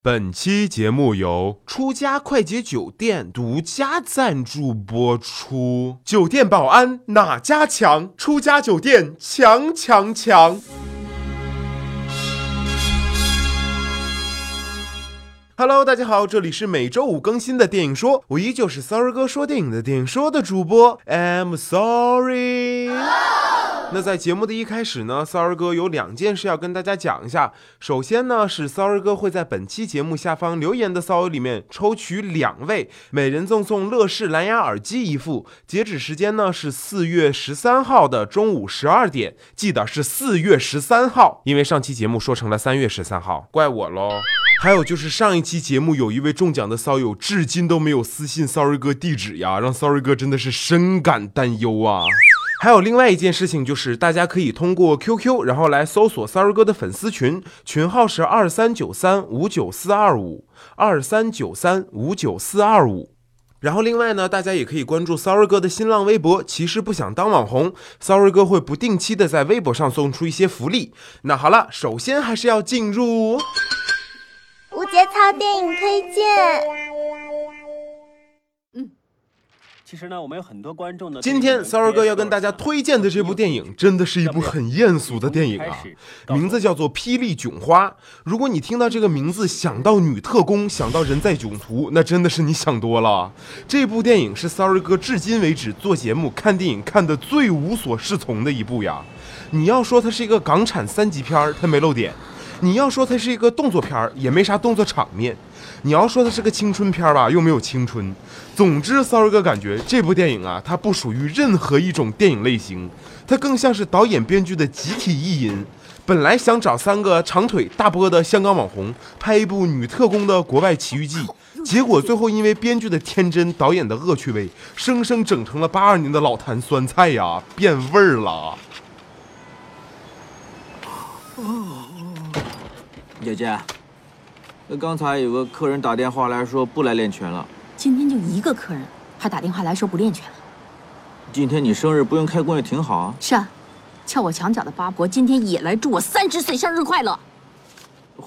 本期节目由出家快捷酒店独家赞助播出。酒店保安哪家强？出家酒店强强强！Hello，大家好，这里是每周五更新的电影说，我依旧是 Sorry 哥说电影的电影说的主播，I'm sorry。那在节目的一开始呢，Sorry 哥有两件事要跟大家讲一下。首先呢，是 Sorry 哥会在本期节目下方留言的骚友里面抽取两位，每人赠送乐视蓝牙耳机一副。截止时间呢是四月十三号的中午十二点，记得是四月十三号，因为上期节目说成了三月十三号，怪我喽。还有就是上一期节目有一位中奖的骚友，至今都没有私信 Sorry 哥地址呀，让 Sorry 哥真的是深感担忧啊。还有另外一件事情，就是大家可以通过 QQ，然后来搜索 Sorry 哥的粉丝群，群号是二三九三五九四二五二三九三五九四二五。然后另外呢，大家也可以关注 Sorry 哥的新浪微博。其实不想当网红，Sorry 哥会不定期的在微博上送出一些福利。那好了，首先还是要进入无节操电影推荐。其实呢，我们有很多观众呢。今天骚儿哥要跟大家推荐的这部电影，真的是一部很艳俗的电影啊，名字叫做《霹雳囧花》。如果你听到这个名字想到女特工，想到人在囧途，那真的是你想多了。这部电影是骚儿哥至今为止做节目看电影看的最无所适从的一部呀。你要说它是一个港产三级片儿，它没漏点；你要说它是一个动作片儿，也没啥动作场面。你要说它是个青春片吧，又没有青春。总之，骚儿哥感觉这部电影啊，它不属于任何一种电影类型，它更像是导演编剧的集体意淫。本来想找三个长腿大波的香港网红拍一部女特工的国外奇遇记，结果最后因为编剧的天真、导演的恶趣味，生生整成了八二年的老坛酸菜呀，变味儿了。姐姐。那刚才有个客人打电话来说不来练拳了。今天就一个客人，还打电话来说不练拳了。今天你生日不用开工也挺好啊。是啊，撬我墙角的八婆今天也来祝我三十岁生日快乐。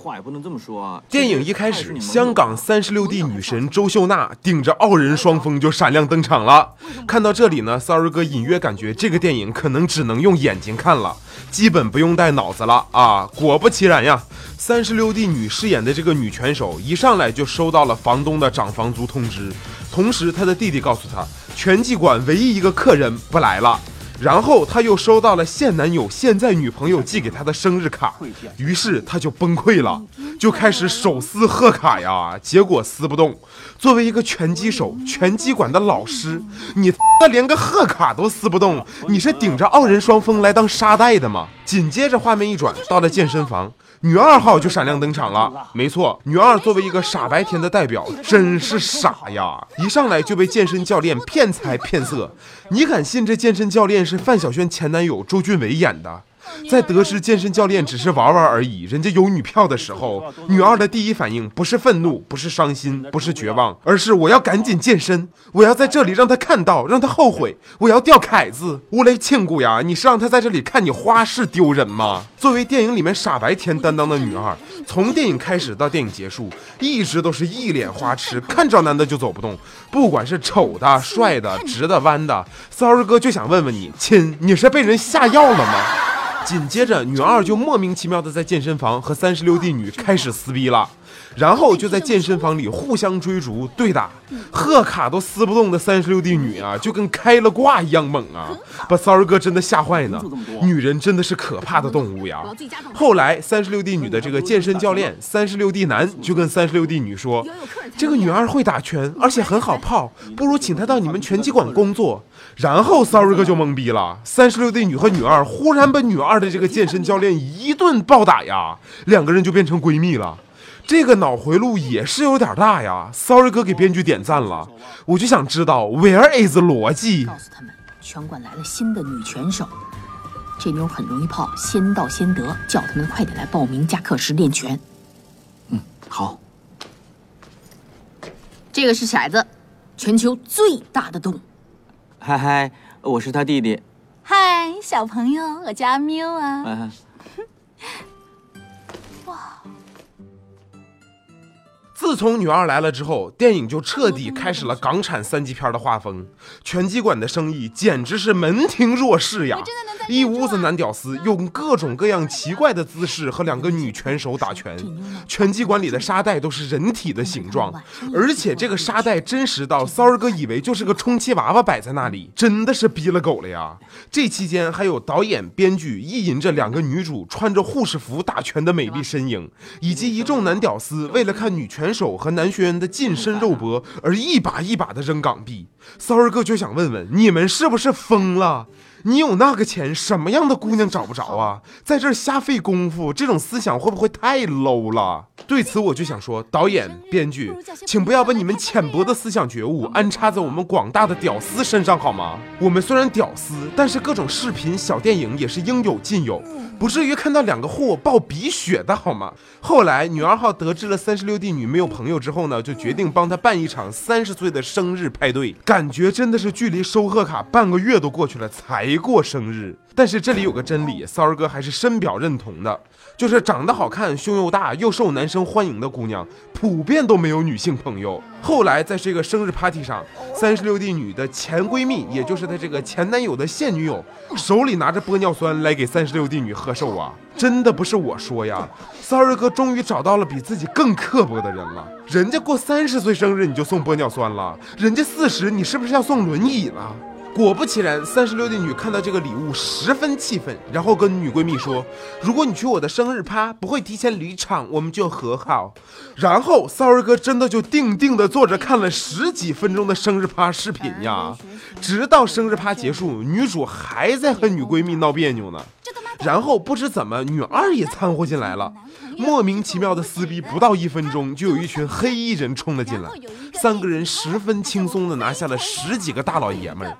话也不能这么说啊。电影一开始，香港三十六 D 女神周秀娜顶着傲人双峰就闪亮登场了。看到这里呢，Sorry 哥隐约感觉这个电影可能只能用眼睛看了，基本不用带脑子了啊。果不其然呀。三十六 D 女饰演的这个女拳手一上来就收到了房东的涨房租通知，同时她的弟弟告诉她，拳击馆唯一一个客人不来了。然后她又收到了现男友、现在女朋友寄给她的生日卡，于是她就崩溃了，就开始手撕贺卡呀，结果撕不动。作为一个拳击手、拳击馆的老师，你那连个贺卡都撕不动，你是顶着傲人双峰来当沙袋的吗？紧接着画面一转，到了健身房。女二号就闪亮登场了，没错，女二作为一个傻白甜的代表，真是傻呀！一上来就被健身教练骗财骗色，你敢信这健身教练是范晓萱前男友周俊伟演的？在得知健身教练只是玩玩而已，人家有女票的时候，女二的第一反应不是愤怒，不是伤心，不是绝望，而是我要赶紧健身，我要在这里让他看到，让他后悔，我要掉凯子。乌雷庆姑呀，你是让他在这里看你花式丢人吗？作为电影里面傻白甜担当的女二，从电影开始到电影结束，一直都是一脸花痴，看着男的就走不动，不管是丑的、帅的、直的、弯的，骚儿哥就想问问你，亲，你是被人下药了吗？紧接着，女二就莫名其妙的在健身房和三十六 D 女开始撕逼了，然后就在健身房里互相追逐对打，贺卡都撕不动的三十六 D 女啊，就跟开了挂一样猛啊，把骚儿哥真的吓坏呢。女人真的是可怕的动物呀。后来，三十六 D 女的这个健身教练三十六 D 男就跟三十六 D 女说，这个女二会打拳，而且很好泡，不如请她到你们拳击馆工作。然后，sorry 哥就懵逼了。三十六 D 女和女二忽然被女二的这个健身教练一顿暴打呀，两个人就变成闺蜜了。这个脑回路也是有点大呀。sorry 哥给编剧点赞了。我就想知道 where is 逻辑？告诉他们，拳馆来了新的女拳手，这妞很容易泡，先到先得，叫他们快点来报名加课时练拳。嗯，好。这个是骰子，全球最大的洞。嗨嗨，我是他弟弟。嗨，小朋友，我叫阿喵啊。哇，自从女二来了之后，电影就彻底开始了港产三级片的画风。拳击馆的生意简直是门庭若市呀！一屋子男屌丝用各种各样奇怪的姿势和两个女拳手打拳。拳击馆里的沙袋都是人体的形状，而且这个沙袋真实到骚儿哥以为就是个充气娃娃摆在那里，真的是逼了狗了呀！这期间还有导演、编剧意淫着两个女主穿着护士服打拳的美丽身影，以及一众男屌丝为了看女拳。拳手和男学员的近身肉搏，而一把一把的扔港币。骚儿哥就想问问你们是不是疯了？你有那个钱，什么样的姑娘找不着啊？在这儿瞎费功夫，这种思想会不会太 low 了？对此我就想说，导演、编剧，请不要把你们浅薄的思想觉悟安插在我们广大的屌丝身上好吗？我们虽然屌丝，但是各种视频、小电影也是应有尽有。不至于看到两个货爆鼻血的好吗？后来女二号得知了三十六弟女没有朋友之后呢，就决定帮她办一场三十岁的生日派对。感觉真的是距离收贺卡半个月都过去了才过生日。但是这里有个真理，骚儿哥还是深表认同的，就是长得好看、胸又大又受男生欢迎的姑娘，普遍都没有女性朋友。后来在这个生日 party 上，三十六 D 女的前闺蜜，也就是她这个前男友的现女友，手里拿着玻尿酸来给三十六 D 女贺寿啊！真的不是我说呀，骚儿哥终于找到了比自己更刻薄的人了。人家过三十岁生日你就送玻尿酸了，人家四十你是不是要送轮椅了？果不其然，三十六的女看到这个礼物十分气愤，然后跟女闺蜜说：“如果你去我的生日趴不会提前离场，我们就和好。”然后骚儿哥真的就定定的坐着看了十几分钟的生日趴视频呀，直到生日趴结束，女主还在和女闺蜜闹别扭呢。然后不知怎么，女二也掺和进来了，莫名其妙的撕逼，不到一分钟，就有一群黑衣人冲了进来，三个人十分轻松的拿下了十几个大老爷们儿，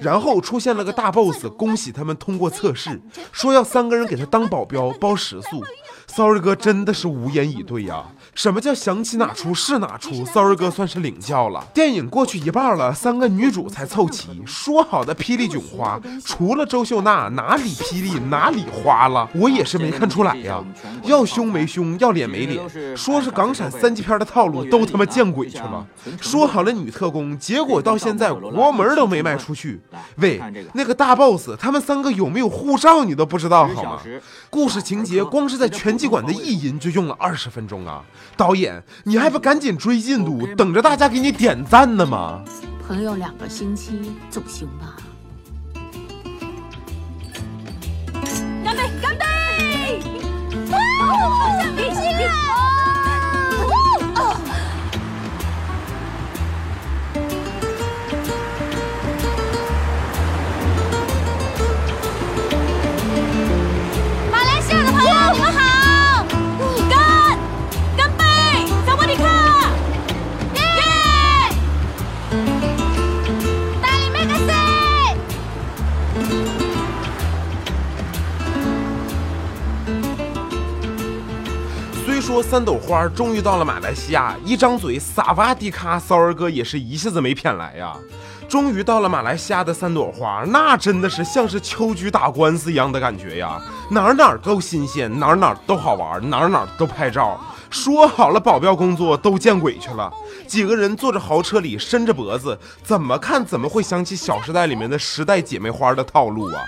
然后出现了个大 boss，恭喜他们通过测试，说要三个人给他当保镖，包食宿。Sorry 哥真的是无言以对呀。什么叫想起哪出是哪出？？sorry 哥算是领教了。电影过去一半了，三个女主才凑齐。说好的霹雳囧花，除了周秀娜，哪里霹雳哪里花了？我也是没看出来呀。要胸没胸，要脸没脸，说是港产三级片的套路，都他妈见鬼去了。说好了女特工，结果到现在国门都没迈出去。喂，那个大 boss，他们三个有没有护照你都不知道好吗？故事情节光是在拳击馆的意淫就用了二十分钟啊。导演，你还不赶紧追进度，等着大家给你点赞呢吗？朋友两个星期总行吧？说三朵花终于到了马来西亚，一张嘴萨瓦迪卡，骚儿哥也是一下子没骗来呀。终于到了马来西亚的三朵花，那真的是像是秋菊打官司一样的感觉呀，哪儿哪儿都新鲜，哪儿哪儿都好玩，哪儿哪儿都拍照。说好了保镖工作都见鬼去了，几个人坐着豪车里伸着脖子，怎么看怎么会想起《小时代》里面的时代姐妹花的套路啊。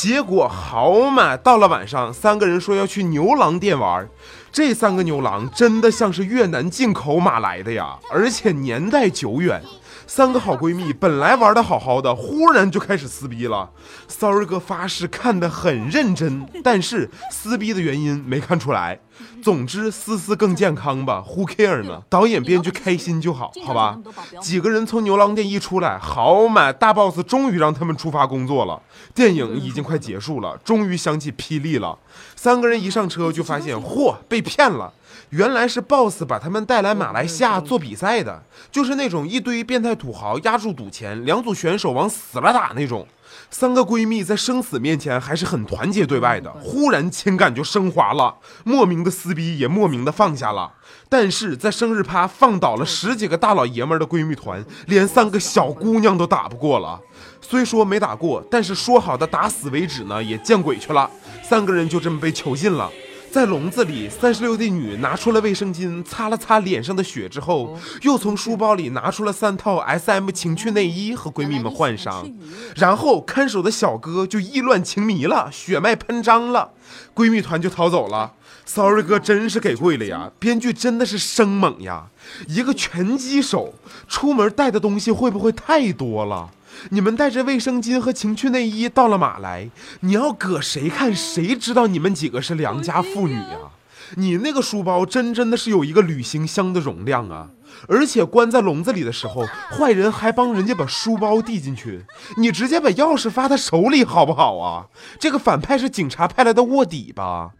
结果好嘛，到了晚上，三个人说要去牛郎店玩。这三个牛郎真的像是越南进口马来的呀，而且年代久远。三个好闺蜜本来玩的好好的，忽然就开始撕逼了。骚儿哥发誓看得很认真，但是撕逼的原因没看出来。总之，思思更健康吧，Who care 呢？导演编剧开心就好，好吧。几个人从牛郎店一出来，好嘛，大 boss 终于让他们出发工作了。电影已经快结束了，终于响起霹雳了。三个人一上车就发现，嚯，被骗了。原来是 boss 把他们带来马来西亚做比赛的，就是那种一堆变态土豪压住赌钱，两组选手往死了打那种。三个闺蜜在生死面前还是很团结对外的，忽然情感就升华了，莫名的撕逼也莫名的放下了。但是在生日趴放倒了十几个大老爷们的闺蜜团，连三个小姑娘都打不过了。虽说没打过，但是说好的打死为止呢，也见鬼去了。三个人就这么被囚禁了。在笼子里，三十六弟女拿出了卫生巾，擦了擦脸上的血之后，又从书包里拿出了三套 S.M 情趣内衣和闺蜜们换上。然后看守的小哥就意乱情迷了，血脉喷张了，闺蜜团就逃走了。Sorry 哥真是给跪了呀！编剧真的是生猛呀！一个拳击手出门带的东西会不会太多了？你们带着卫生巾和情趣内衣到了马来，你要搁谁看谁知道你们几个是良家妇女啊？你那个书包真真的是有一个旅行箱的容量啊！而且关在笼子里的时候，坏人还帮人家把书包递进去，你直接把钥匙发他手里好不好啊？这个反派是警察派来的卧底吧？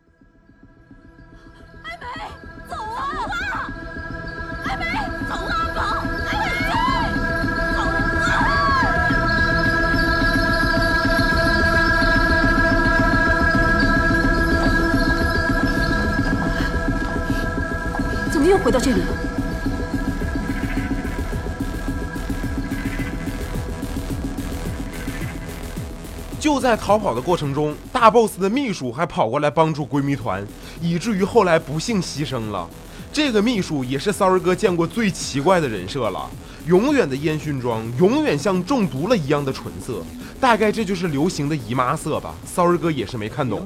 么又回到这里了？就在逃跑的过程中，大 boss 的秘书还跑过来帮助闺蜜团，以至于后来不幸牺牲了。这个秘书也是骚儿哥见过最奇怪的人设了，永远的烟熏妆，永远像中毒了一样的纯色，大概这就是流行的姨妈色吧。骚儿哥也是没看懂，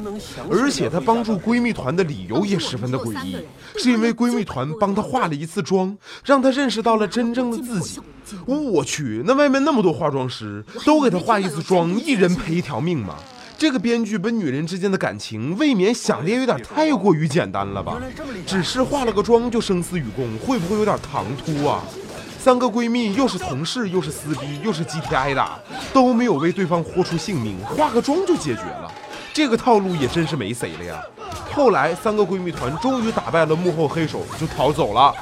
而且他帮助闺蜜团的理由也十分的诡异，是因为闺蜜团帮他化了一次妆，让他认识到了真正的自己。我去，那外面那么多化妆师，都给他化一次妆，一人赔一条命吗？这个编剧把女人之间的感情未免想的也有点太过于简单了吧？只是化了个妆就生死与共，会不会有点唐突啊？三个闺蜜又是同事，又是撕逼，又是集体挨打，都没有为对方豁出性命，化个妆就解决了，这个套路也真是没谁了呀。后来三个闺蜜团终于打败了幕后黑手，就逃走了。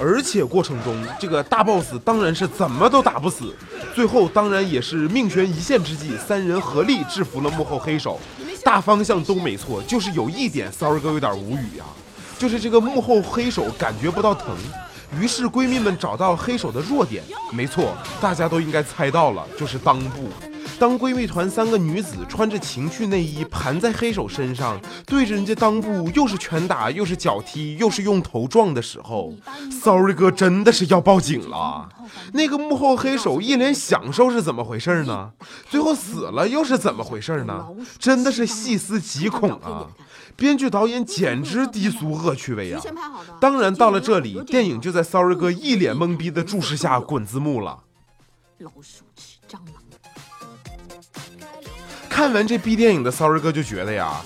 而且过程中，这个大 boss 当然是怎么都打不死，最后当然也是命悬一线之际，三人合力制服了幕后黑手。大方向都没错，就是有一点，sorry 哥有点无语呀，就是这个幕后黑手感觉不到疼。于是闺蜜们找到黑手的弱点，没错，大家都应该猜到了，就是裆部。当闺蜜团三个女子穿着情趣内衣盘在黑手身上，对着人家裆部又是拳打又是脚踢又是用头撞的时候，Sorry 哥真的是要报警了。那个幕后黑手一脸享受是怎么回事呢？最后死了又是怎么回事呢？真的是细思极恐啊！编剧导演简直低俗恶趣味啊！当然到了这里，电影就在 Sorry 哥一脸懵逼的注视下滚字幕了。老鼠吃蟑螂。看完这 B 电影的骚儿哥就觉得呀，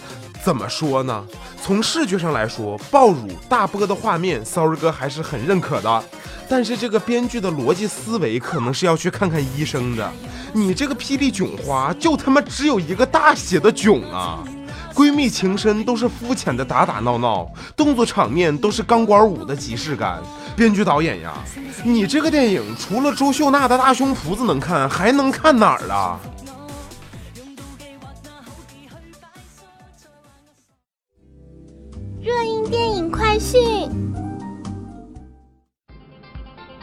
怎么说呢？从视觉上来说，爆乳大波的画面，骚儿哥还是很认可的。但是这个编剧的逻辑思维可能是要去看看医生的。你这个霹雳囧花，就他妈只有一个大写的囧啊！闺蜜情深都是肤浅的打打闹闹，动作场面都是钢管舞的即视感。编剧导演呀，你这个电影除了周秀娜的大胸脯子能看，还能看哪儿啊？热映电影快讯：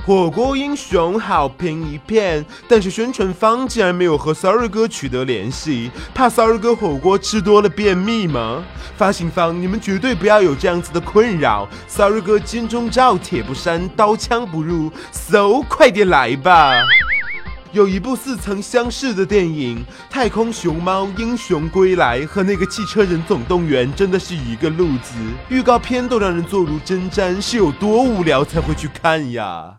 火锅英雄好评一片，但是宣传方竟然没有和 Sorry 哥取得联系，怕 Sorry 哥火锅吃多了便秘吗？发行方，你们绝对不要有这样子的困扰，Sorry 哥金钟罩铁布衫，刀枪不入，So 快点来吧！有一部似曾相识的电影《太空熊猫英雄归来》和那个《汽车人总动员》真的是一个路子，预告片都让人坐如针毡，是有多无聊才会去看呀？